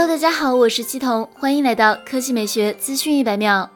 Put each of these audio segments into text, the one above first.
Hello，大家好，我是七彤，欢迎来到科技美学资讯一百秒。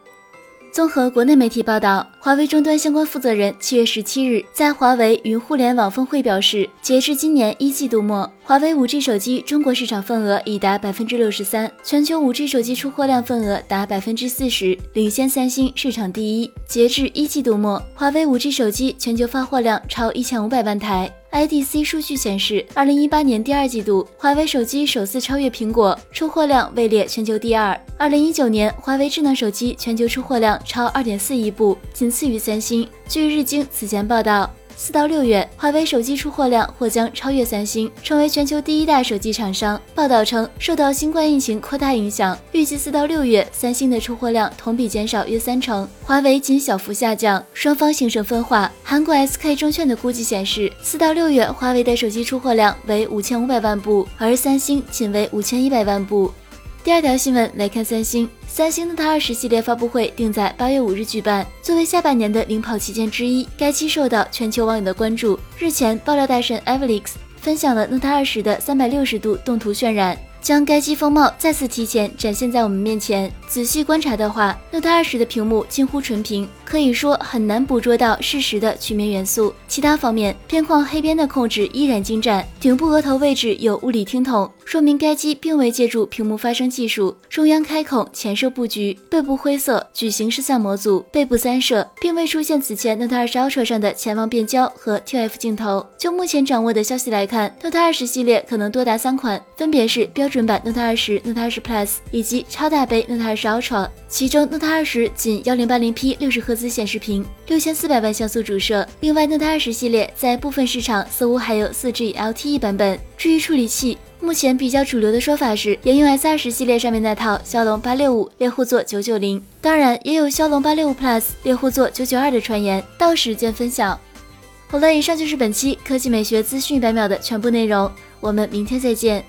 综合国内媒体报道，华为终端相关负责人七月十七日在华为云互联网峰会表示，截至今年一季度末，华为五 G 手机中国市场份额已达百分之六十三，全球五 G 手机出货量份额达百分之四十，领先三星，市场第一。截至一季度末，华为五 G 手机全球发货量超一千五百万台。IDC 数据显示，二零一八年第二季度，华为手机首次超越苹果，出货量位列全球第二。二零一九年，华为智能手机全球出货量超二点四亿部，仅次于三星。据日经此前报道。四到六月，华为手机出货量或将超越三星，成为全球第一大手机厂商。报道称，受到新冠疫情扩大影响，预计四到六月，三星的出货量同比减少约三成，华为仅小幅下降，双方形成分化。韩国 SK 证券的估计显示，四到六月，华为的手机出货量为五千五百万部，而三星仅为五千一百万部。第二条新闻来看，三星三星 Note 二十系列发布会定在八月五日举办，作为下半年的领跑旗舰之一，该机受到全球网友的关注。日前，爆料大神 Evelix 分享了 Note 二十的三百六十度动图渲染。将该机风貌再次提前展现在我们面前。仔细观察的话，Note 二十的屏幕近乎纯平，可以说很难捕捉到适时的曲面元素。其他方面，边框黑边的控制依然精湛，顶部额头位置有物理听筒，说明该机并未借助屏幕发声技术。中央开孔前摄布局，背部灰色矩形摄像模组，背部三摄，并未出现此前 Note 二十 Ultra 上的潜望变焦和 TF 镜头。就目前掌握的消息来看，Note 二十系列可能多达三款，分别是标。准版 Note 二十、Note 二十 Plus 以及超大杯 Note 二十 Ultra，其中 Note 二十仅幺零八零 P 六十赫兹显示屏，六千四百万像素主摄。另外，Note 二十系列在部分市场似乎还有四 G LTE 版本。至于处理器，目前比较主流的说法是沿用 S 二十系列上面那套骁龙八六五猎户座九九零，当然也有骁龙八六五 Plus 猎户座九九二的传言，到时见分晓。好了，以上就是本期科技美学资讯一百秒的全部内容，我们明天再见。